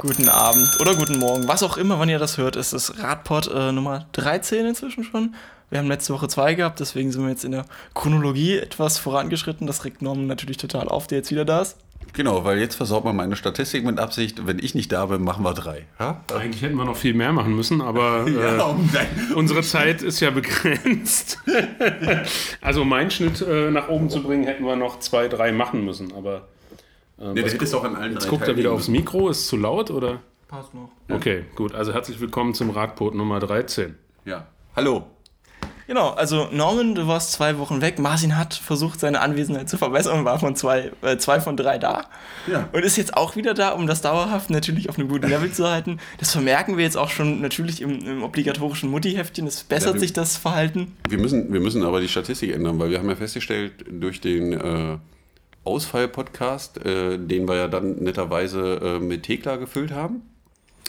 Guten Abend oder guten Morgen, was auch immer, wann ihr das hört, ist das Radpod äh, Nummer 13 inzwischen schon. Wir haben letzte Woche zwei gehabt, deswegen sind wir jetzt in der Chronologie etwas vorangeschritten. Das regt Norman natürlich total auf, der jetzt wieder da ist. Genau, weil jetzt versaut man meine Statistik mit Absicht. Wenn ich nicht da bin, machen wir drei. Ja? Eigentlich hätten wir noch viel mehr machen müssen, aber äh, ja, um unsere Zeit ist ja begrenzt. also meinen Schnitt äh, nach oben zu bringen, hätten wir noch zwei, drei machen müssen, aber ähm, nee, das ist auch an allen Jetzt guckt er wieder aufs Mikro. Ist es zu laut oder? Passt noch. Okay, gut. Also herzlich willkommen zum Radpot Nummer 13. Ja. Hallo. Genau, also Norman, du warst zwei Wochen weg. Martin hat versucht, seine Anwesenheit zu verbessern und war von zwei, äh, zwei von drei da. Ja. Und ist jetzt auch wieder da, um das dauerhaft natürlich auf einem guten Level zu halten. Das vermerken wir jetzt auch schon natürlich im, im obligatorischen Mutti-Heftchen. Es bessert ja, wir, sich das Verhalten. Wir müssen, wir müssen aber die Statistik ändern, weil wir haben ja festgestellt, durch den. Äh, Ausfall-Podcast, äh, den wir ja dann netterweise äh, mit Thekla gefüllt haben,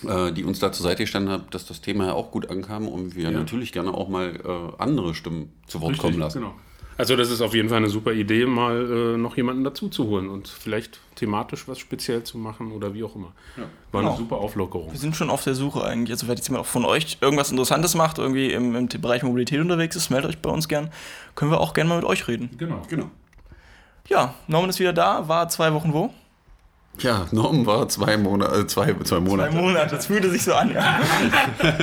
äh, die uns da zur Seite gestanden hat, dass das Thema ja auch gut ankam und wir ja. natürlich gerne auch mal äh, andere Stimmen zu Wort Richtig, kommen lassen. Genau. Also das ist auf jeden Fall eine super Idee, mal äh, noch jemanden dazu zu holen und vielleicht thematisch was speziell zu machen oder wie auch immer. Ja. War genau. eine super Auflockerung. Wir sind schon auf der Suche eigentlich. Also wenn jetzt jemand auch von euch irgendwas Interessantes macht, irgendwie im, im Bereich Mobilität unterwegs ist, meldet euch bei uns gern. Können wir auch gerne mal mit euch reden. Genau. genau. Ja, Norman ist wieder da, war zwei Wochen wo? Ja, Norman war zwei Monate, äh, zwei, zwei Monate. Zwei Monate, das fühlte sich so an, ja.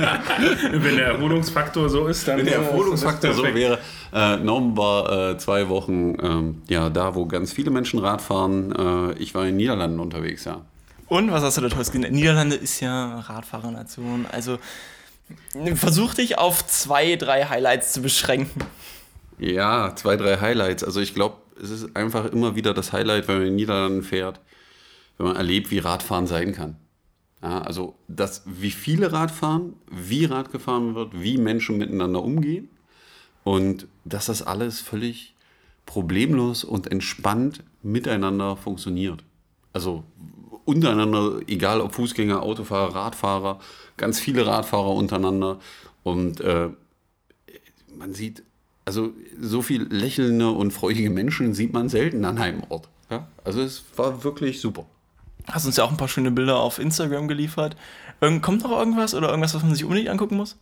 Wenn der Erholungsfaktor so ist, dann. Wenn der Erholungsfaktor so wäre. Äh, Norman war äh, zwei Wochen ähm, ja, da, wo ganz viele Menschen Rad fahren. Äh, ich war in den Niederlanden unterwegs, ja. Und was hast du da Tolles gesehen? Niederlande ist ja Radfahrernation. Also versuch dich auf zwei, drei Highlights zu beschränken. Ja, zwei, drei Highlights. Also ich glaube, es ist einfach immer wieder das Highlight, wenn man in den Niederlanden fährt, wenn man erlebt, wie Radfahren sein kann. Ja, also das, wie viele Radfahren, wie Rad gefahren wird, wie Menschen miteinander umgehen und dass das alles völlig problemlos und entspannt miteinander funktioniert. Also untereinander, egal ob Fußgänger, Autofahrer, Radfahrer, ganz viele Radfahrer untereinander und äh, man sieht also so viel lächelnde und freudige Menschen sieht man selten an einem Ort. Ja? Also es war wirklich super. Hast uns ja auch ein paar schöne Bilder auf Instagram geliefert. kommt noch irgendwas oder irgendwas, was man sich unbedingt angucken muss?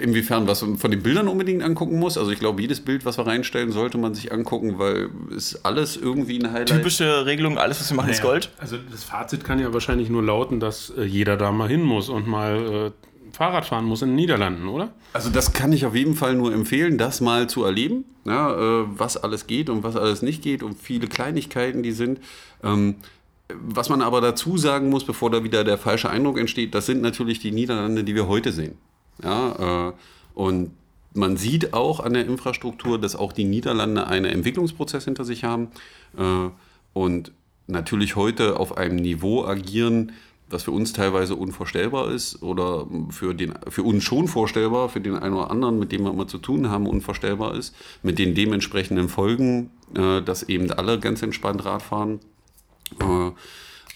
Inwiefern, was man von den Bildern unbedingt angucken muss. Also ich glaube, jedes Bild, was wir reinstellen, sollte man sich angucken, weil es alles irgendwie ein Highlight. Typische Regelung, alles, was wir machen, naja, ist Gold. Also das Fazit kann ja wahrscheinlich nur lauten, dass äh, jeder da mal hin muss und mal äh, Fahrrad fahren muss in den Niederlanden, oder? Also das kann ich auf jeden Fall nur empfehlen, das mal zu erleben, ja, äh, was alles geht und was alles nicht geht und viele Kleinigkeiten, die sind. Ähm, was man aber dazu sagen muss, bevor da wieder der falsche Eindruck entsteht, das sind natürlich die Niederlande, die wir heute sehen. Ja, äh, und man sieht auch an der Infrastruktur, dass auch die Niederlande einen Entwicklungsprozess hinter sich haben äh, und natürlich heute auf einem Niveau agieren, das für uns teilweise unvorstellbar ist oder für, den, für uns schon vorstellbar, für den einen oder anderen, mit dem wir immer zu tun haben, unvorstellbar ist, mit den dementsprechenden Folgen, äh, dass eben alle ganz entspannt Rad fahren. Äh,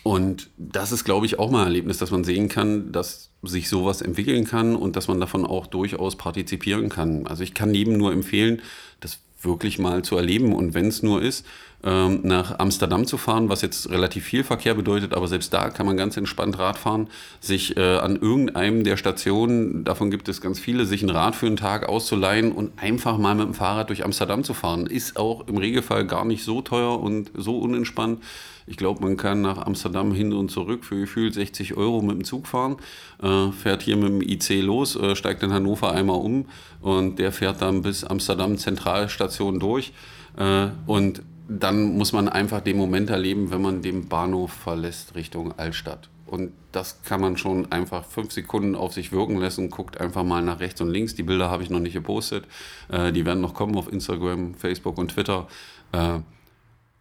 und das ist, glaube ich, auch mal ein Erlebnis, dass man sehen kann, dass sich sowas entwickeln kann und dass man davon auch durchaus partizipieren kann. Also ich kann jedem nur empfehlen, das wirklich mal zu erleben und wenn es nur ist, ähm, nach Amsterdam zu fahren, was jetzt relativ viel Verkehr bedeutet, aber selbst da kann man ganz entspannt Rad fahren, sich äh, an irgendeinem der Stationen, davon gibt es ganz viele, sich ein Rad für einen Tag auszuleihen und einfach mal mit dem Fahrrad durch Amsterdam zu fahren. Ist auch im Regelfall gar nicht so teuer und so unentspannt. Ich glaube, man kann nach Amsterdam hin und zurück für gefühlt 60 Euro mit dem Zug fahren, äh, fährt hier mit dem IC los, äh, steigt in Hannover einmal um und der fährt dann bis Amsterdam Zentralstation durch. Äh, und dann muss man einfach den Moment erleben, wenn man den Bahnhof verlässt Richtung Altstadt. Und das kann man schon einfach fünf Sekunden auf sich wirken lassen. Guckt einfach mal nach rechts und links. Die Bilder habe ich noch nicht gepostet. Äh, die werden noch kommen auf Instagram, Facebook und Twitter. Äh,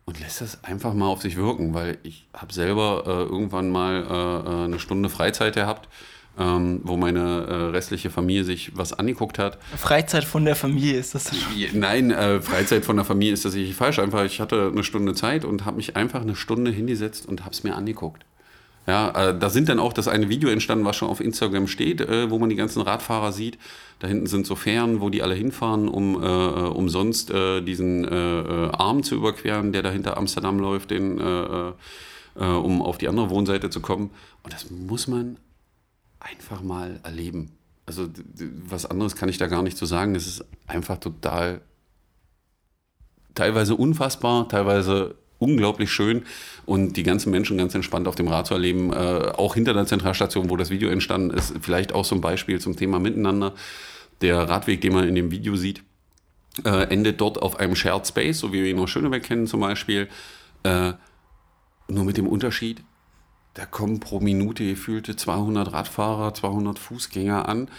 und lässt das einfach mal auf sich wirken, weil ich habe selber äh, irgendwann mal äh, äh, eine Stunde Freizeit gehabt ähm, wo meine äh, restliche Familie sich was angeguckt hat. Freizeit von der Familie ist das? Nein, äh, Freizeit von der Familie ist das nicht falsch. Einfach, ich hatte eine Stunde Zeit und habe mich einfach eine Stunde hingesetzt und habe es mir angeguckt. Ja, äh, da sind dann auch das eine Video entstanden, was schon auf Instagram steht, äh, wo man die ganzen Radfahrer sieht. Da hinten sind so Fähren, wo die alle hinfahren, um äh, äh umsonst äh, diesen äh, Arm zu überqueren, der da hinter Amsterdam läuft, den um auf die andere Wohnseite zu kommen. Und das muss man einfach mal erleben. Also was anderes kann ich da gar nicht zu so sagen. Es ist einfach total teilweise unfassbar, teilweise unglaublich schön und die ganzen Menschen ganz entspannt auf dem Rad zu erleben, äh, auch hinter der Zentralstation, wo das Video entstanden ist, vielleicht auch ein Beispiel zum Thema Miteinander. Der Radweg, den man in dem Video sieht, äh, endet dort auf einem Shared Space, so wie wir ihn aus Schöneberg kennen zum Beispiel. Äh, nur mit dem Unterschied, da kommen pro Minute gefühlte 200 Radfahrer, 200 Fußgänger an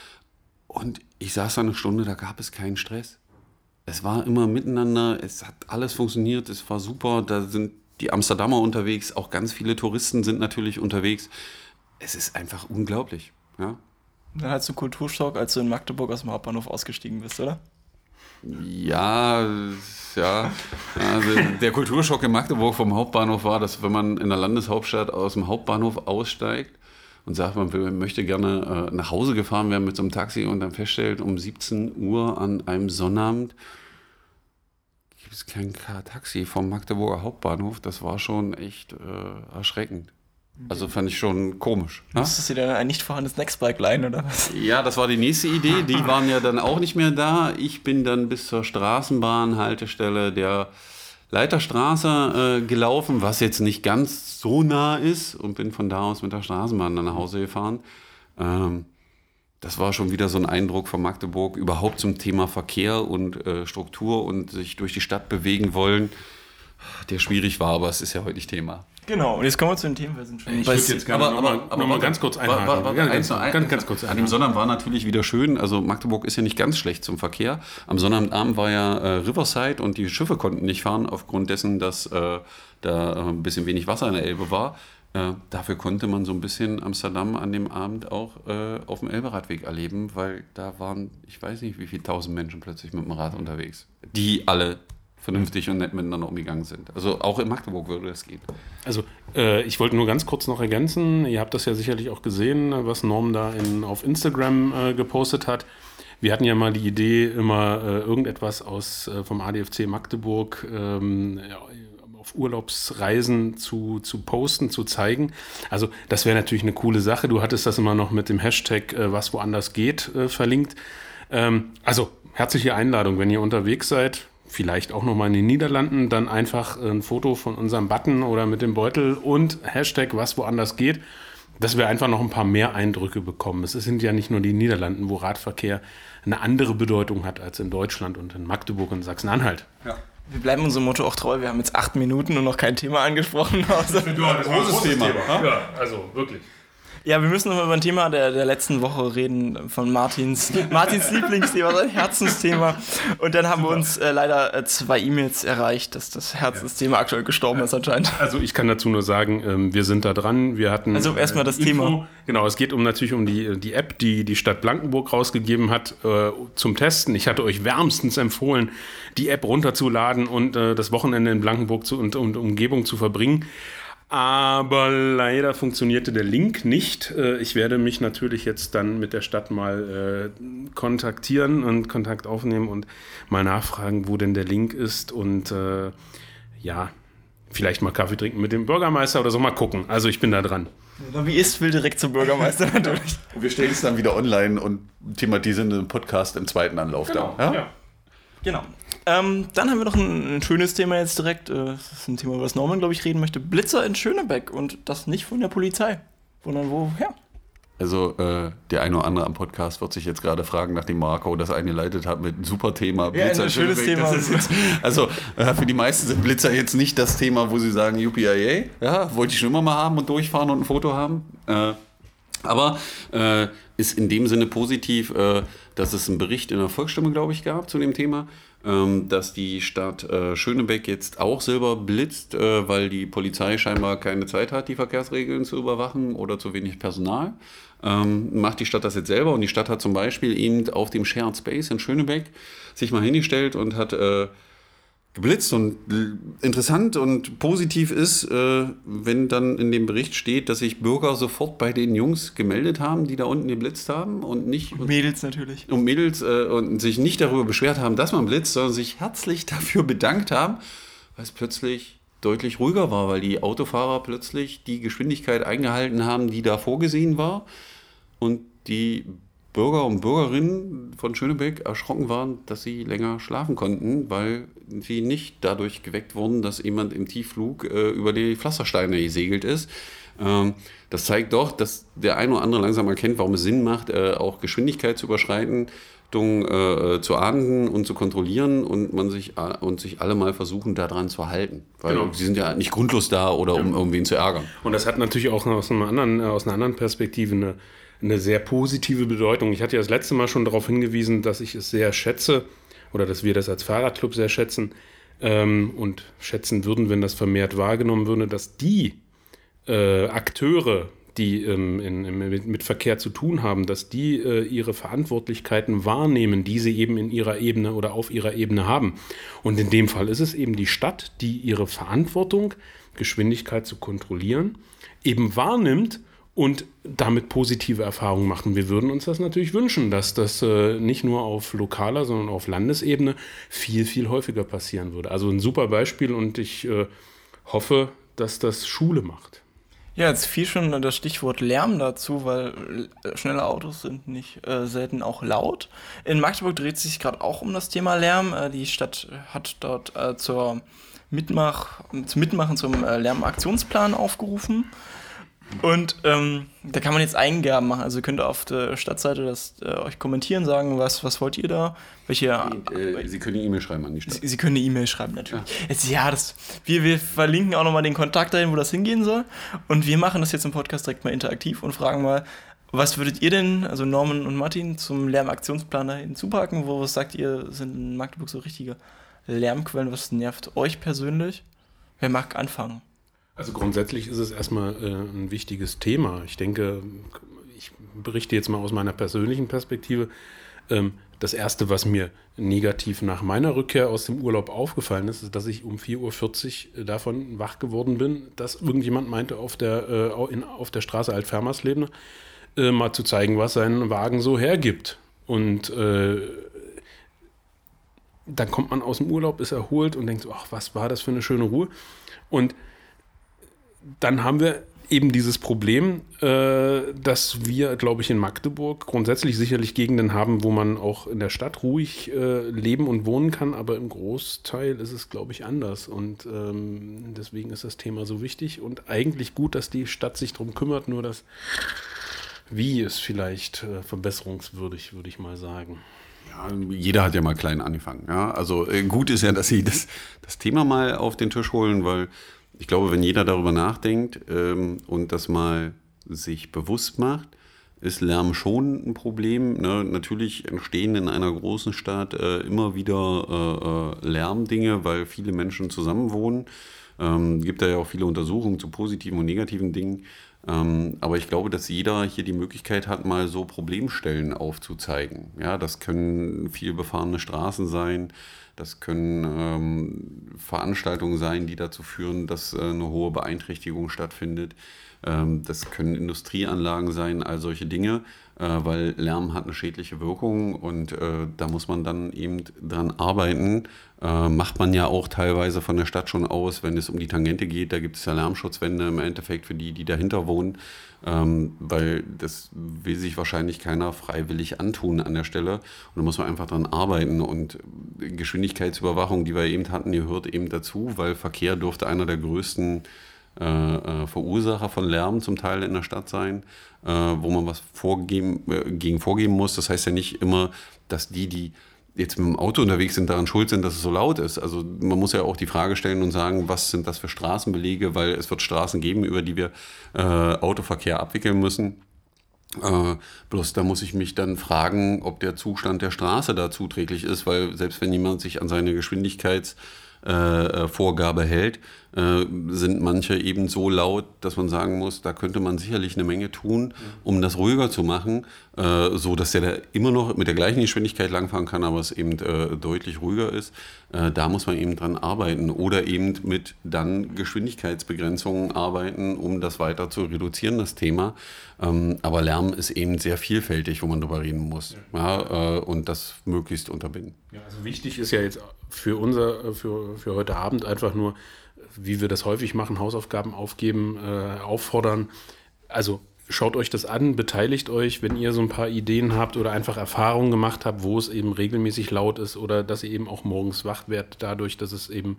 und ich saß da eine Stunde, da gab es keinen Stress es war immer miteinander, es hat alles funktioniert, es war super. Da sind die Amsterdamer unterwegs, auch ganz viele Touristen sind natürlich unterwegs. Es ist einfach unglaublich. Ja. Dann hattest du Kulturschock, als du in Magdeburg aus dem Hauptbahnhof ausgestiegen bist, oder? Ja, ja. Also der Kulturschock in Magdeburg vom Hauptbahnhof war, dass wenn man in der Landeshauptstadt aus dem Hauptbahnhof aussteigt, und sagt, man möchte gerne äh, nach Hause gefahren werden mit so einem Taxi und dann feststellt, um 17 Uhr an einem Sonnabend gibt es kein Taxi vom Magdeburger Hauptbahnhof. Das war schon echt äh, erschreckend. Also fand ich schon komisch. Ne? Musstest du dir dann ein nicht vorhandenes Nextbike leihen oder was? Ja, das war die nächste Idee. Die waren ja dann auch nicht mehr da. Ich bin dann bis zur Straßenbahnhaltestelle der Leiterstraße äh, gelaufen, was jetzt nicht ganz so nah ist und bin von da aus mit der Straßenbahn dann nach Hause gefahren. Ähm, das war schon wieder so ein Eindruck von Magdeburg überhaupt zum Thema Verkehr und äh, Struktur und sich durch die Stadt bewegen wollen, der schwierig war, aber es ist ja heute nicht Thema. Genau, und jetzt kommen wir zu den Themen. Wir sind schon ich würde jetzt gerne aber, aber, aber, noch ganz kurz einhaken. War, war, war, ganz, ganz, ganz, ganz, kurz einhaken. An dem Sonnabend war natürlich wieder schön. Also Magdeburg ist ja nicht ganz schlecht zum Verkehr. Am Sonnabendabend war ja äh, Riverside und die Schiffe konnten nicht fahren aufgrund dessen, dass äh, da äh, ein bisschen wenig Wasser in der Elbe war. Äh, dafür konnte man so ein bisschen Amsterdam an dem Abend auch äh, auf dem Elberadweg erleben, weil da waren, ich weiß nicht, wie viele tausend Menschen plötzlich mit dem Rad unterwegs, die alle vernünftig und nett miteinander umgegangen sind. Also auch in Magdeburg würde das gehen. Also äh, ich wollte nur ganz kurz noch ergänzen, ihr habt das ja sicherlich auch gesehen, was Norm da in, auf Instagram äh, gepostet hat. Wir hatten ja mal die Idee, immer äh, irgendetwas aus, äh, vom ADFC Magdeburg ähm, ja, auf Urlaubsreisen zu, zu posten, zu zeigen. Also das wäre natürlich eine coole Sache. Du hattest das immer noch mit dem Hashtag äh, was woanders geht äh, verlinkt. Ähm, also herzliche Einladung, wenn ihr unterwegs seid, vielleicht auch nochmal in den Niederlanden, dann einfach ein Foto von unserem Button oder mit dem Beutel und Hashtag was woanders geht, dass wir einfach noch ein paar mehr Eindrücke bekommen. Es sind ja nicht nur die Niederlanden, wo Radverkehr eine andere Bedeutung hat als in Deutschland und in Magdeburg und Sachsen-Anhalt. Ja. Wir bleiben unserem Motto auch treu. Wir haben jetzt acht Minuten und noch kein Thema angesprochen. Also, das war ein großes Thema. Thema. Ja, also wirklich. Ja, wir müssen noch über ein Thema der, der letzten Woche reden, von Martins, Martins Lieblingsthema, sein Herzensthema. Und dann haben Super. wir uns äh, leider äh, zwei E-Mails erreicht, dass das Herzensthema ja. aktuell gestorben ist anscheinend. Also ich kann dazu nur sagen, ähm, wir sind da dran. Wir hatten. Also erstmal das Info. Thema. Genau, es geht um natürlich um die, die App, die die Stadt Blankenburg rausgegeben hat äh, zum Testen. Ich hatte euch wärmstens empfohlen, die App runterzuladen und äh, das Wochenende in Blankenburg zu, und, und Umgebung zu verbringen. Aber leider funktionierte der Link nicht. Äh, ich werde mich natürlich jetzt dann mit der Stadt mal äh, kontaktieren und Kontakt aufnehmen und mal nachfragen, wo denn der Link ist. Und äh, ja, vielleicht mal Kaffee trinken mit dem Bürgermeister oder so mal gucken. Also ich bin da dran. Wie ist, will direkt zum Bürgermeister natürlich. Wir stellen es dann wieder online und thematisieren den Podcast im zweiten Anlauf genau, da. Ja? ja. Genau. Ähm, dann haben wir noch ein, ein, schönes Thema jetzt direkt. Äh, das ist ein Thema, über das Norman, glaube ich, reden möchte. Blitzer in Schönebeck und das nicht von der Polizei, sondern woher? Also äh, der eine oder andere am Podcast wird sich jetzt gerade fragen, nachdem Marco das eingeleitet hat mit einem super Thema. Blitzer ja, ein schönes Thema. Jetzt, also äh, für die meisten sind Blitzer jetzt nicht das Thema, wo sie sagen, UPIA, ja, wollte ich schon immer mal haben und durchfahren und ein Foto haben. Äh, aber äh, ist in dem Sinne positiv, äh, dass es einen Bericht in der Volksstimme, glaube ich, gab zu dem Thema dass die Stadt äh, Schönebeck jetzt auch Silber blitzt, äh, weil die Polizei scheinbar keine Zeit hat, die Verkehrsregeln zu überwachen oder zu wenig Personal. Ähm, macht die Stadt das jetzt selber und die Stadt hat zum Beispiel eben auf dem Shared Space in Schönebeck sich mal hingestellt und hat äh, geblitzt und interessant und positiv ist, äh, wenn dann in dem Bericht steht, dass sich Bürger sofort bei den Jungs gemeldet haben, die da unten geblitzt haben und nicht und Mädels natürlich und Mädels äh, und sich nicht darüber beschwert haben, dass man blitzt, sondern sich herzlich dafür bedankt haben, weil es plötzlich deutlich ruhiger war, weil die Autofahrer plötzlich die Geschwindigkeit eingehalten haben, die da vorgesehen war. Und die Bürger und Bürgerinnen von Schönebeck erschrocken waren, dass sie länger schlafen konnten, weil sie nicht dadurch geweckt wurden, dass jemand im Tiefflug äh, über die Pflastersteine gesegelt ist. Ähm, das zeigt doch, dass der eine oder andere langsam erkennt, warum es Sinn macht, äh, auch Geschwindigkeit zu überschreiten äh, zu ahnden und zu kontrollieren und man sich äh, und sich alle mal versuchen, daran zu halten. Weil genau. sie sind ja nicht grundlos da oder ja. um irgendwen zu ärgern. Und das hat natürlich auch aus, anderen, äh, aus einer anderen Perspektive eine, eine sehr positive Bedeutung. Ich hatte ja das letzte Mal schon darauf hingewiesen, dass ich es sehr schätze oder dass wir das als Fahrradclub sehr schätzen ähm, und schätzen würden, wenn das vermehrt wahrgenommen würde, dass die äh, Akteure, die ähm, in, in, mit, Verkehr zu tun haben, dass die äh, ihre Verantwortlichkeiten wahrnehmen, die sie eben in ihrer Ebene oder auf ihrer Ebene haben. Und in dem Fall ist es eben die Stadt, die ihre Verantwortung, Geschwindigkeit zu kontrollieren, eben wahrnimmt und damit positive Erfahrungen machen. Wir würden uns das natürlich wünschen, dass das äh, nicht nur auf lokaler, sondern auf Landesebene viel, viel häufiger passieren würde. Also ein super Beispiel und ich äh, hoffe, dass das Schule macht. Ja, jetzt fiel schon das Stichwort Lärm dazu, weil äh, schnelle Autos sind nicht äh, selten auch laut. In Magdeburg dreht sich gerade auch um das Thema Lärm. Äh, die Stadt hat dort äh, zur Mitmach, zum Mitmachen zum Lärmaktionsplan aufgerufen. Und ähm, da kann man jetzt Eingaben machen. Also ihr könnt auf der Stadtseite das äh, euch kommentieren, sagen, was, was wollt ihr da? Welche, äh, Sie können eine E-Mail schreiben an die Stadt. Sie, Sie können eine E-Mail schreiben, natürlich. Ja, jetzt, ja das, wir, wir verlinken auch nochmal den Kontakt dahin, wo das hingehen soll. Und wir machen das jetzt im Podcast direkt mal interaktiv und fragen mal, was würdet ihr denn, also Norman und Martin, zum Lärmaktionsplan da hinzupacken? Wo was sagt ihr, sind in Magdeburg so richtige Lärmquellen? Was nervt euch persönlich? Wer mag anfangen? Also grundsätzlich ist es erstmal äh, ein wichtiges Thema. Ich denke, ich berichte jetzt mal aus meiner persönlichen Perspektive. Ähm, das Erste, was mir negativ nach meiner Rückkehr aus dem Urlaub aufgefallen ist, ist, dass ich um 4.40 Uhr davon wach geworden bin, dass irgendjemand meinte, auf der, äh, in, auf der Straße Altfermersleben äh, mal zu zeigen, was sein Wagen so hergibt. Und äh, dann kommt man aus dem Urlaub, ist erholt und denkt so, ach, was war das für eine schöne Ruhe. Und dann haben wir eben dieses Problem, äh, dass wir, glaube ich, in Magdeburg grundsätzlich sicherlich Gegenden haben, wo man auch in der Stadt ruhig äh, leben und wohnen kann, aber im Großteil ist es, glaube ich, anders. Und ähm, deswegen ist das Thema so wichtig und eigentlich gut, dass die Stadt sich darum kümmert, nur das Wie ist vielleicht äh, verbesserungswürdig, würde ich mal sagen. Ja, jeder hat ja mal klein angefangen. Ja? Also äh, gut ist ja, dass Sie das, das Thema mal auf den Tisch holen, weil ich glaube, wenn jeder darüber nachdenkt ähm, und das mal sich bewusst macht, ist Lärm schon ein Problem. Ne? Natürlich entstehen in einer großen Stadt äh, immer wieder äh, äh Lärmdinge, weil viele Menschen zusammenwohnen. Ähm, gibt da ja auch viele Untersuchungen zu positiven und negativen Dingen. Ähm, aber ich glaube, dass jeder hier die Möglichkeit hat, mal so Problemstellen aufzuzeigen. Ja, das können viel befahrene Straßen sein. Das können ähm, Veranstaltungen sein, die dazu führen, dass äh, eine hohe Beeinträchtigung stattfindet. Ähm, das können Industrieanlagen sein, all solche Dinge, weil Lärm hat eine schädliche Wirkung und äh, da muss man dann eben dran arbeiten. Äh, macht man ja auch teilweise von der Stadt schon aus, wenn es um die Tangente geht. Da gibt es ja Lärmschutzwände im Endeffekt für die, die dahinter wohnen ähm, weil das will sich wahrscheinlich keiner freiwillig antun an der Stelle. Und da muss man einfach dran arbeiten. Und Geschwindigkeitsüberwachung, die wir eben hatten, gehört eben dazu, weil Verkehr dürfte einer der größten äh, äh, Verursacher von Lärm zum Teil in der Stadt sein, äh, wo man was vorgeben, äh, gegen vorgeben muss. Das heißt ja nicht immer, dass die, die jetzt mit dem Auto unterwegs sind, daran schuld sind, dass es so laut ist. Also man muss ja auch die Frage stellen und sagen, was sind das für Straßenbelege, weil es wird Straßen geben, über die wir äh, Autoverkehr abwickeln müssen. Äh, bloß da muss ich mich dann fragen, ob der Zustand der Straße da zuträglich ist, weil selbst wenn jemand sich an seine Geschwindigkeitsvorgabe äh, hält, äh, sind manche eben so laut, dass man sagen muss, da könnte man sicherlich eine Menge tun, um das ruhiger zu machen, äh, so dass der da immer noch mit der gleichen Geschwindigkeit langfahren kann, aber es eben äh, deutlich ruhiger ist. Äh, da muss man eben dran arbeiten oder eben mit dann Geschwindigkeitsbegrenzungen arbeiten, um das weiter zu reduzieren, das Thema. Ähm, aber Lärm ist eben sehr vielfältig, wo man drüber reden muss ja. ja äh, und das möglichst unterbinden. Ja, also wichtig ist ja jetzt für unser, für, für heute Abend einfach nur, wie wir das häufig machen, Hausaufgaben aufgeben, äh, auffordern. Also schaut euch das an, beteiligt euch, wenn ihr so ein paar Ideen habt oder einfach Erfahrungen gemacht habt, wo es eben regelmäßig laut ist oder dass ihr eben auch morgens wach werdet dadurch, dass es eben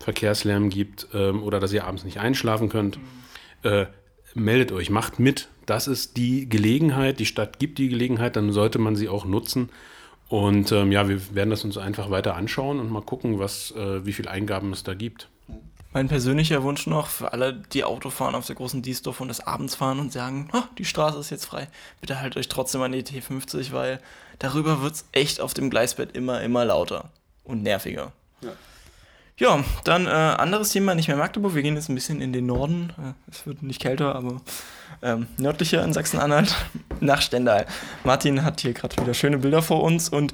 Verkehrslärm gibt ähm, oder dass ihr abends nicht einschlafen könnt. Äh, meldet euch, macht mit. Das ist die Gelegenheit, die Stadt gibt die Gelegenheit, dann sollte man sie auch nutzen. Und ähm, ja, wir werden das uns einfach weiter anschauen und mal gucken, was, äh, wie viele Eingaben es da gibt. Mein persönlicher Wunsch noch für alle, die Auto fahren auf der großen Diesdorf und des Abends fahren und sagen, oh, die Straße ist jetzt frei. Bitte haltet euch trotzdem an die T50, weil darüber wird es echt auf dem Gleisbett immer, immer lauter und nerviger. Ja. Ja, dann äh, anderes Thema, nicht mehr Magdeburg. Wir gehen jetzt ein bisschen in den Norden. Äh, es wird nicht kälter, aber ähm, nördlicher in Sachsen-Anhalt, nach Stendal. Martin hat hier gerade wieder schöne Bilder vor uns und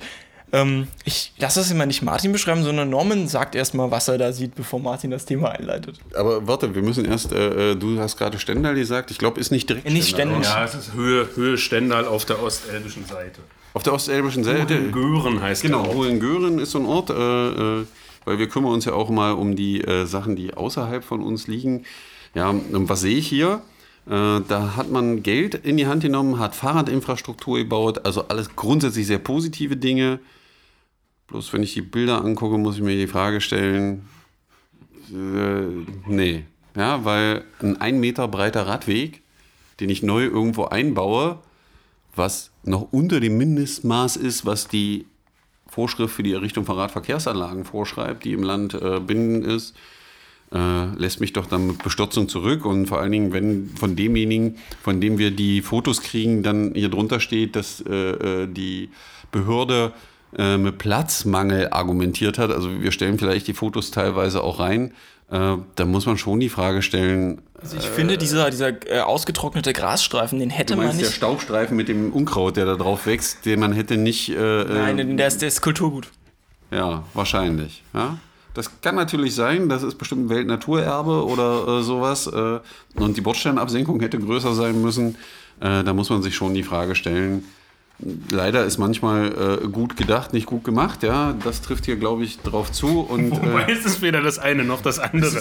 ähm, ich lasse das immer nicht Martin beschreiben, sondern Norman sagt erstmal, was er da sieht, bevor Martin das Thema einleitet. Aber warte, wir müssen erst, äh, äh du hast gerade Stendal gesagt, ich glaube, ist nicht direkt nicht Stendal. Stendal. Ja, es ist Höhe, Höhe Stendal auf der ostelbischen Seite. Auf der ostelbischen Seite? Hohengören heißt Genau, Hohengören ist so ein Ort, äh, äh, weil wir kümmern uns ja auch mal um die äh, Sachen, die außerhalb von uns liegen. Ja, und was sehe ich hier? Äh, da hat man Geld in die Hand genommen, hat Fahrradinfrastruktur gebaut, also alles grundsätzlich sehr positive Dinge. Bloß wenn ich die Bilder angucke, muss ich mir die Frage stellen, äh, nee. Ja, weil ein ein Meter breiter Radweg, den ich neu irgendwo einbaue, was noch unter dem Mindestmaß ist, was die Vorschrift für die Errichtung von Radverkehrsanlagen vorschreibt, die im Land äh, bindend ist, äh, lässt mich doch dann mit Bestürzung zurück. Und vor allen Dingen, wenn von demjenigen, von dem wir die Fotos kriegen, dann hier drunter steht, dass äh, äh die Behörde äh, mit Platzmangel argumentiert hat. Also wir stellen vielleicht die Fotos teilweise auch rein. Äh, da muss man schon die Frage stellen. Also ich äh, finde, dieser, dieser äh, ausgetrocknete Grasstreifen, den hätte man nicht. Der Staubstreifen mit dem Unkraut, der da drauf wächst, den man hätte nicht. Äh, Nein, der ist, der ist Kulturgut. Ja, wahrscheinlich. Ja? Das kann natürlich sein, das ist bestimmt ein Weltnaturerbe oder äh, sowas. Äh, und die Bordsteinabsenkung hätte größer sein müssen. Äh, da muss man sich schon die Frage stellen, leider ist manchmal äh, gut gedacht, nicht gut gemacht. Ja, das trifft hier, glaube ich, drauf zu. Und, Wobei äh, ist es weder das eine noch das andere.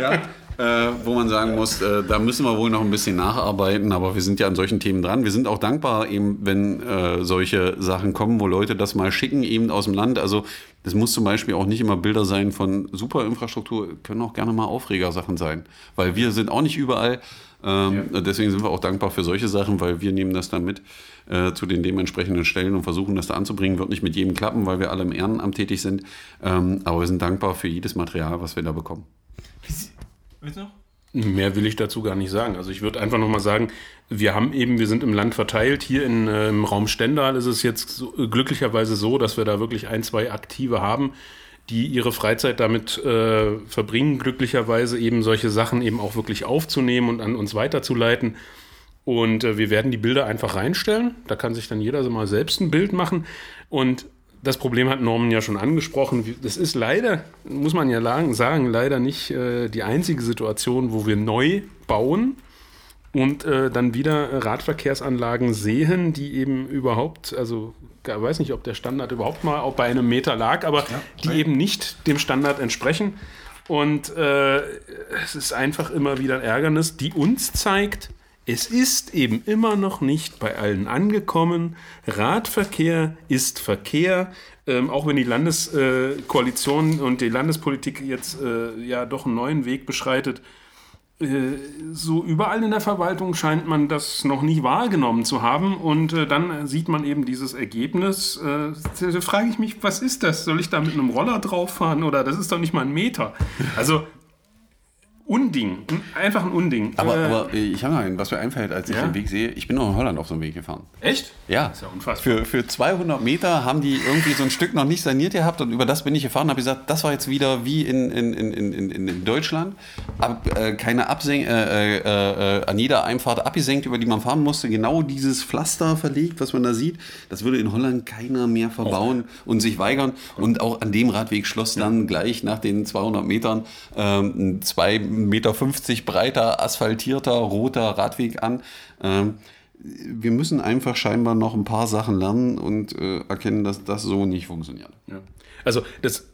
ja, äh, wo man sagen muss, äh, da müssen wir wohl noch ein bisschen nacharbeiten, aber wir sind ja an solchen Themen dran. Wir sind auch dankbar, eben, wenn äh, solche Sachen kommen, wo Leute das mal schicken, eben aus dem Land. Also es muss zum Beispiel auch nicht immer Bilder sein von super Infrastruktur, können auch gerne mal Aufregersachen sein, weil wir sind auch nicht überall. Ähm, ja. Deswegen sind wir auch dankbar für solche Sachen, weil wir nehmen das dann mit äh, zu den dementsprechenden Stellen und versuchen das da anzubringen. Wird nicht mit jedem klappen, weil wir alle im Ehrenamt tätig sind. Ähm, aber wir sind dankbar für jedes Material, was wir da bekommen. Willst du noch? Mehr will ich dazu gar nicht sagen. Also ich würde einfach nochmal sagen, wir haben eben, wir sind im Land verteilt. Hier in, äh, im Raum Stendal ist es jetzt so, glücklicherweise so, dass wir da wirklich ein, zwei Aktive haben, die ihre Freizeit damit äh, verbringen, glücklicherweise eben solche Sachen eben auch wirklich aufzunehmen und an uns weiterzuleiten. Und äh, wir werden die Bilder einfach reinstellen. Da kann sich dann jeder so mal selbst ein Bild machen. Und das Problem hat Norman ja schon angesprochen. Das ist leider, muss man ja sagen, leider nicht äh, die einzige Situation, wo wir neu bauen und äh, dann wieder Radverkehrsanlagen sehen, die eben überhaupt, also weiß nicht, ob der Standard überhaupt mal auch bei einem Meter lag, aber ja, die eben nicht dem Standard entsprechen. Und äh, es ist einfach immer wieder Ärgernis, die uns zeigt, es ist eben immer noch nicht bei allen angekommen. Radverkehr ist Verkehr. Ähm, auch wenn die Landeskoalition äh, und die Landespolitik jetzt äh, ja doch einen neuen Weg beschreitet, so überall in der Verwaltung scheint man das noch nicht wahrgenommen zu haben. Und äh, dann sieht man eben dieses Ergebnis. Äh, da frage ich mich, was ist das? Soll ich da mit einem Roller drauf fahren? Oder das ist doch nicht mal ein Meter. Also Unding. Einfach ein Unding. Aber, äh, aber ich habe einen, was mir einfällt, als ich ja? den Weg sehe. Ich bin noch in Holland auf so einem Weg gefahren. Echt? Ja. Das ist ja unfassbar. Für, für 200 Meter haben die irgendwie so ein Stück noch nicht saniert gehabt und über das bin ich gefahren und habe gesagt, das war jetzt wieder wie in, in, in, in, in Deutschland. Ab, äh, keine Absen äh, äh, äh, an jeder Einfahrt abgesenkt, über die man fahren musste. Genau dieses Pflaster verlegt, was man da sieht. Das würde in Holland keiner mehr verbauen oh. und sich weigern. Und auch an dem Radweg schloss dann gleich nach den 200 Metern ähm, zwei 1,50 Meter breiter, asphaltierter, roter Radweg an. Ähm, wir müssen einfach scheinbar noch ein paar Sachen lernen und äh, erkennen, dass das so nicht funktioniert. Ja. Also das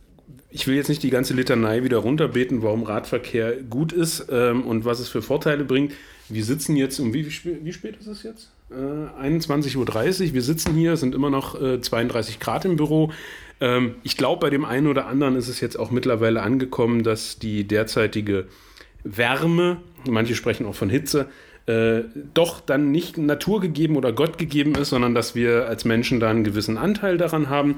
ich will jetzt nicht die ganze Litanei wieder runterbeten, warum Radverkehr gut ist ähm, und was es für Vorteile bringt. Wir sitzen jetzt um wie, wie spät ist es jetzt? Äh, 21.30 Uhr. Wir sitzen hier, sind immer noch äh, 32 Grad im Büro. Ähm, ich glaube, bei dem einen oder anderen ist es jetzt auch mittlerweile angekommen, dass die derzeitige Wärme, manche sprechen auch von Hitze, äh, doch dann nicht naturgegeben oder Gott gegeben ist, sondern dass wir als Menschen da einen gewissen Anteil daran haben.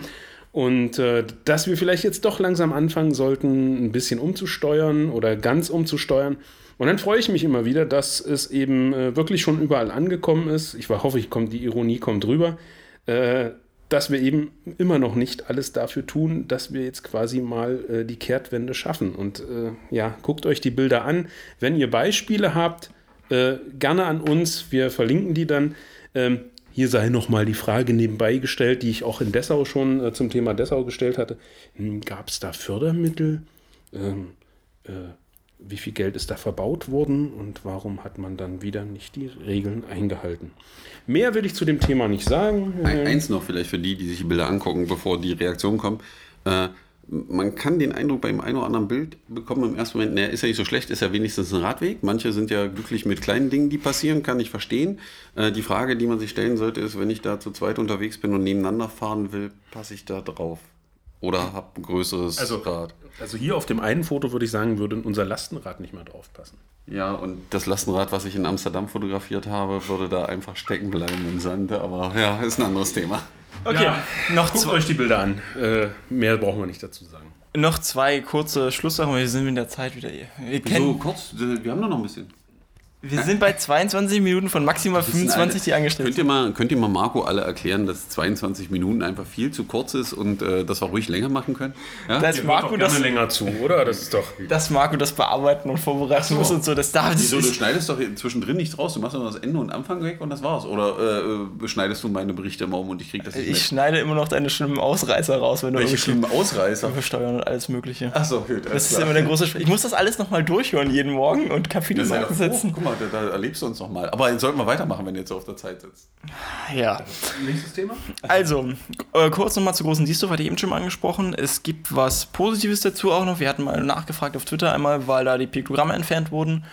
Und äh, dass wir vielleicht jetzt doch langsam anfangen sollten, ein bisschen umzusteuern oder ganz umzusteuern. Und dann freue ich mich immer wieder, dass es eben äh, wirklich schon überall angekommen ist. Ich hoffe, ich komm, die Ironie kommt rüber. Äh, dass wir eben immer noch nicht alles dafür tun, dass wir jetzt quasi mal äh, die Kehrtwende schaffen. Und äh, ja, guckt euch die Bilder an. Wenn ihr Beispiele habt, äh, gerne an uns. Wir verlinken die dann. Ähm, hier sei nochmal die Frage nebenbei gestellt, die ich auch in Dessau schon äh, zum Thema Dessau gestellt hatte. Hm, Gab es da Fördermittel? Ähm, äh, wie viel Geld ist da verbaut worden und warum hat man dann wieder nicht die Regeln eingehalten? Mehr will ich zu dem Thema nicht sagen. Eins noch vielleicht für die, die sich die Bilder angucken, bevor die Reaktion kommt. Äh, man kann den Eindruck beim einen oder anderen Bild bekommen im ersten Moment, naja, ist ja nicht so schlecht, ist ja wenigstens ein Radweg. Manche sind ja glücklich mit kleinen Dingen, die passieren, kann ich verstehen. Äh, die Frage, die man sich stellen sollte, ist, wenn ich da zu zweit unterwegs bin und nebeneinander fahren will, passe ich da drauf? Oder habe ein größeres also, Rad? Also hier auf dem einen Foto würde ich sagen, würde unser Lastenrad nicht mehr draufpassen. Ja, und das Lastenrad, was ich in Amsterdam fotografiert habe, würde da einfach stecken bleiben im Sand. Aber ja, ist ein anderes Thema. Okay, ja, noch guckt euch die Bilder an. Äh, mehr brauchen wir nicht dazu sagen. Noch zwei kurze Schlusssachen, wir sind in der Zeit wieder hier. Wir so kurz, wir haben doch noch ein bisschen. Wir sind bei 22 Minuten von maximal 25, die angestellt könnt ihr, mal, könnt ihr mal Marco alle erklären, dass 22 Minuten einfach viel zu kurz ist und äh, dass wir ruhig länger machen können? Ja? Dass Marco das länger zu, oder? Das ist doch. Dass Marco das bearbeiten und vorbereiten so. muss und so. Das darf Wieso, du schneidest doch zwischendrin nichts raus. Du machst nur das Ende und Anfang weg und das war's. Oder äh, schneidest du meine Berichte immer um und ich krieg das nicht Ich mit? schneide immer noch deine schlimmen Ausreißer raus, wenn du Welche schlimmen Ausreißer? Versteuern und alles Mögliche. Achso, gut. Das ist immer der große. Ich muss das alles nochmal durchhören jeden Morgen und Kapitelmarken setzen. Guck mal, da, da erlebst du uns nochmal. Aber sollten wir weitermachen, wenn ihr jetzt so auf der Zeit sitzt. Ja. Nächstes Thema? Also, äh, kurz nochmal zu großen Diesdorf, hatte ich eben schon mal angesprochen. Es gibt was Positives dazu auch noch. Wir hatten mal nachgefragt auf Twitter einmal, weil da die Piktogramme entfernt wurden.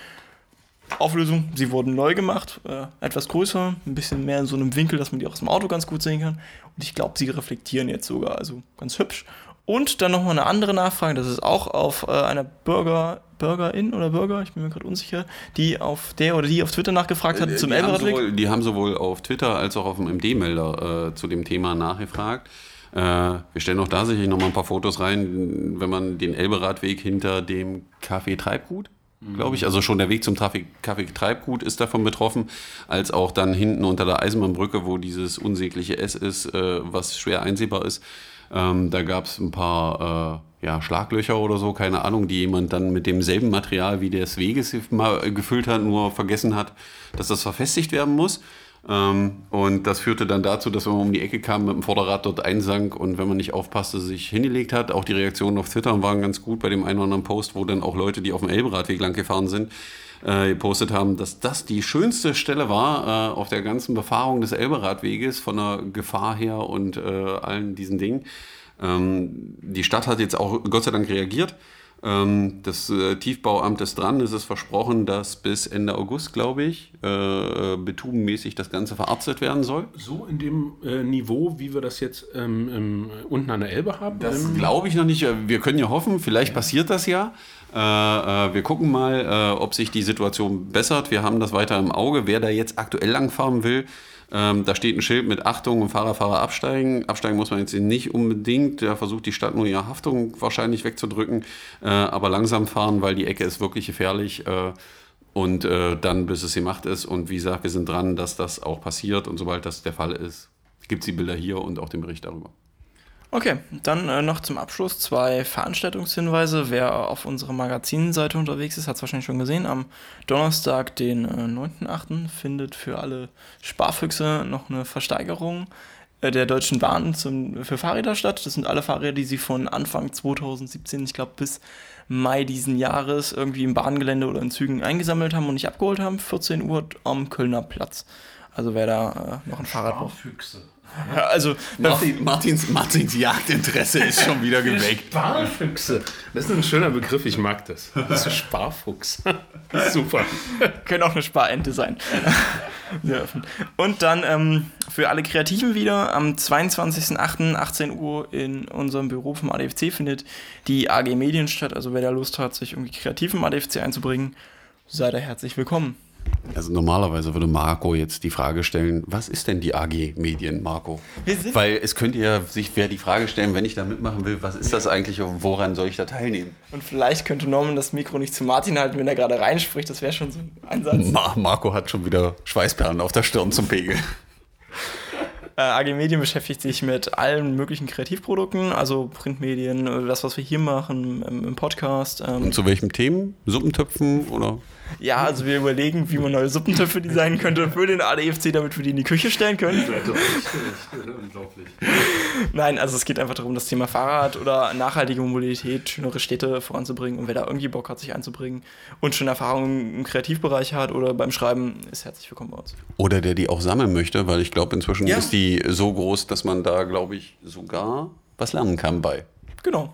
Auflösung, sie wurden neu gemacht, äh, etwas größer, ein bisschen mehr in so einem Winkel, dass man die auch aus dem Auto ganz gut sehen kann. Und ich glaube, sie reflektieren jetzt sogar, also ganz hübsch. Und dann nochmal eine andere Nachfrage, das ist auch auf äh, einer Bürger, Bürgerin oder Bürger, ich bin mir gerade unsicher, die auf der oder die auf Twitter nachgefragt hat äh, zum Elberadweg. Die haben sowohl auf Twitter als auch auf dem MD-Melder äh, zu dem Thema nachgefragt. Äh, wir stellen auch da sicherlich nochmal ein paar Fotos rein, wenn man den Elberadweg hinter dem Café Treibgut glaube ich. Also schon der Weg zum Kaffee Treibgut ist davon betroffen, als auch dann hinten unter der Eisenbahnbrücke, wo dieses unsägliche S ist, äh, was schwer einsehbar ist. Ähm, da gab es ein paar äh, ja, Schlaglöcher oder so, keine Ahnung, die jemand dann mit demselben Material wie des Weges mal gefüllt hat, nur vergessen hat, dass das verfestigt werden muss. Ähm, und das führte dann dazu, dass man um die Ecke kam, mit dem Vorderrad dort einsank und wenn man nicht aufpasste, sich hingelegt hat. Auch die Reaktionen auf Twitter waren ganz gut bei dem einen oder anderen Post, wo dann auch Leute, die auf dem Elberadweg lang gefahren sind, äh, gepostet haben, dass das die schönste Stelle war äh, auf der ganzen Befahrung des Elberadweges von der Gefahr her und äh, allen diesen Dingen. Ähm, die Stadt hat jetzt auch Gott sei Dank reagiert. Ähm, das äh, Tiefbauamt ist dran. Es ist versprochen, dass bis Ende August, glaube ich, äh, betubenmäßig das Ganze verarztet werden soll. So in dem äh, Niveau, wie wir das jetzt ähm, ähm, unten an der Elbe haben? Das glaube ich noch nicht. Wir können ja hoffen, vielleicht ja. passiert das ja. Äh, äh, wir gucken mal, äh, ob sich die Situation bessert. Wir haben das weiter im Auge. Wer da jetzt aktuell langfahren will, ähm, da steht ein Schild mit Achtung und Fahrer, Fahrer absteigen. Absteigen muss man jetzt nicht unbedingt. Da versucht die Stadt nur ihre Haftung wahrscheinlich wegzudrücken. Äh, aber langsam fahren, weil die Ecke ist wirklich gefährlich. Äh, und äh, dann, bis es gemacht ist. Und wie gesagt, wir sind dran, dass das auch passiert. Und sobald das der Fall ist, gibt es die Bilder hier und auch den Bericht darüber. Okay, dann äh, noch zum Abschluss zwei Veranstaltungshinweise. Wer auf unserer Magazinseite unterwegs ist, hat es wahrscheinlich schon gesehen. Am Donnerstag, den äh, 9.8., findet für alle Sparfüchse noch eine Versteigerung äh, der Deutschen Bahn zum, für Fahrräder statt. Das sind alle Fahrräder, die sie von Anfang 2017, ich glaube bis Mai diesen Jahres irgendwie im Bahngelände oder in Zügen eingesammelt haben und nicht abgeholt haben. 14 Uhr am Kölner Platz. Also wer da äh, noch ein Fahrrad braucht. Sparfüchse. Ja, also Martin, Martins, Martins Jagdinteresse ist schon wieder geweckt. Sparfüchse. Das ist ein schöner Begriff, ich mag das. Das ist Sparfuchs. Super. können auch eine Sparente sein. Und dann ähm, für alle Kreativen wieder am 22.08. 18 Uhr in unserem Büro vom ADFC findet die AG Medien statt. Also wer da Lust hat, sich irgendwie kreativ im ADFC einzubringen, sei da herzlich willkommen. Also normalerweise würde Marco jetzt die Frage stellen, was ist denn die AG Medien, Marco? Weil es könnte ja sich wer die Frage stellen, wenn ich da mitmachen will, was ist das eigentlich und woran soll ich da teilnehmen? Und vielleicht könnte Norman das Mikro nicht zu Martin halten, wenn er gerade reinspricht. Das wäre schon so ein Einsatz. Ma Marco hat schon wieder Schweißperlen auf der Stirn zum Pegel. Äh, AG Medien beschäftigt sich mit allen möglichen Kreativprodukten, also Printmedien, äh, das, was wir hier machen im, im Podcast. Ähm, Und zu welchen Themen? Suppentöpfen oder? Ja, also wir überlegen, wie man neue Suppentöpfe designen könnte für den ADFC, damit wir die in die Küche stellen können. Unglaublich. Nein, also es geht einfach darum, das Thema Fahrrad oder nachhaltige Mobilität, schönere Städte voranzubringen. Und wer da irgendwie Bock hat, sich einzubringen und schon Erfahrungen im Kreativbereich hat oder beim Schreiben, ist herzlich willkommen bei uns. Oder der die auch sammeln möchte, weil ich glaube, inzwischen Ja. ist die so groß, dass man da, glaube ich, sogar was lernen kann bei. Genau.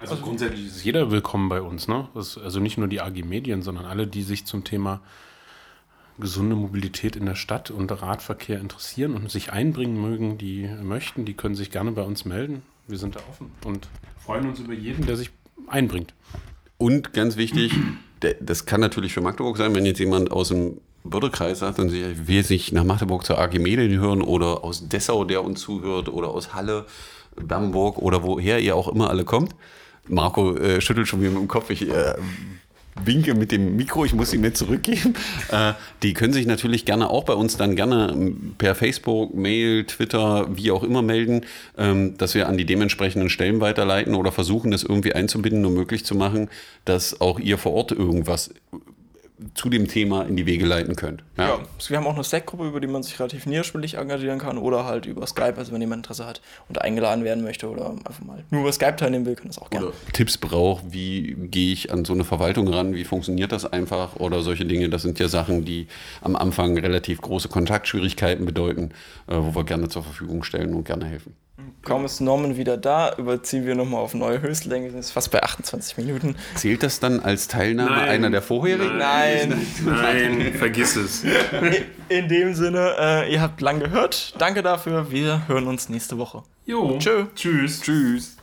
Also, grundsätzlich ist jeder willkommen bei uns. Ne? Also nicht nur die AG Medien, sondern alle, die sich zum Thema gesunde Mobilität in der Stadt und Radverkehr interessieren und sich einbringen mögen, die möchten, die können sich gerne bei uns melden. Wir sind da offen und freuen uns über jeden, der sich einbringt. Und ganz wichtig, das kann natürlich für Magdeburg sein, wenn jetzt jemand aus dem Bürgerkreis sagt und sich will sich nach Magdeburg zur AG Medien hören oder aus Dessau, der uns zuhört oder aus Halle, Bamberg oder woher ihr auch immer alle kommt. Marco äh, schüttelt schon wieder mit dem Kopf. Ich äh, winke mit dem Mikro, ich muss ihn mir zurückgeben. Äh, die können sich natürlich gerne auch bei uns dann gerne ähm, per Facebook, Mail, Twitter, wie auch immer melden, ähm, dass wir an die dementsprechenden Stellen weiterleiten oder versuchen, das irgendwie einzubinden und möglich zu machen, dass auch ihr vor Ort irgendwas zu dem Thema in die Wege leiten könnt. Ja. Wir haben auch eine Slack-Gruppe, über die man sich relativ niederschwellig engagieren kann oder halt über Skype, also wenn jemand Interesse hat und eingeladen werden möchte oder einfach mal nur über Skype teilnehmen will, kann das auch gerne. Oder Tipps braucht, wie gehe ich an so eine Verwaltung ran, wie funktioniert das einfach oder solche Dinge. Das sind ja Sachen, die am Anfang relativ große Kontaktschwierigkeiten bedeuten, äh, wo wir gerne zur Verfügung stellen und gerne helfen. Kaum ist Norman wieder da, überziehen wir nochmal auf neue Höchstlänge, sind jetzt fast bei 28 Minuten. Zählt das dann als Teilnahme Nein. einer der vorherigen? Nein, Nein, vergiss es. in dem Sinne, äh, ihr habt lang gehört. Danke dafür, wir hören uns nächste Woche. Jo. Tschö. Tschüss. Tschüss.